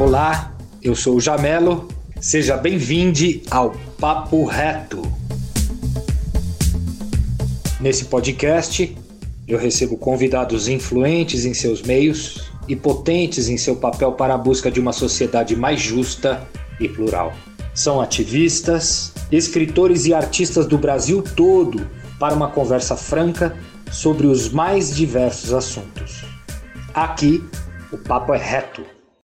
Olá, eu sou o Jamelo. Seja bem-vindo ao Papo Reto. Nesse podcast, eu recebo convidados influentes em seus meios e potentes em seu papel para a busca de uma sociedade mais justa e plural. São ativistas, escritores e artistas do Brasil todo para uma conversa franca sobre os mais diversos assuntos. Aqui, o papo é reto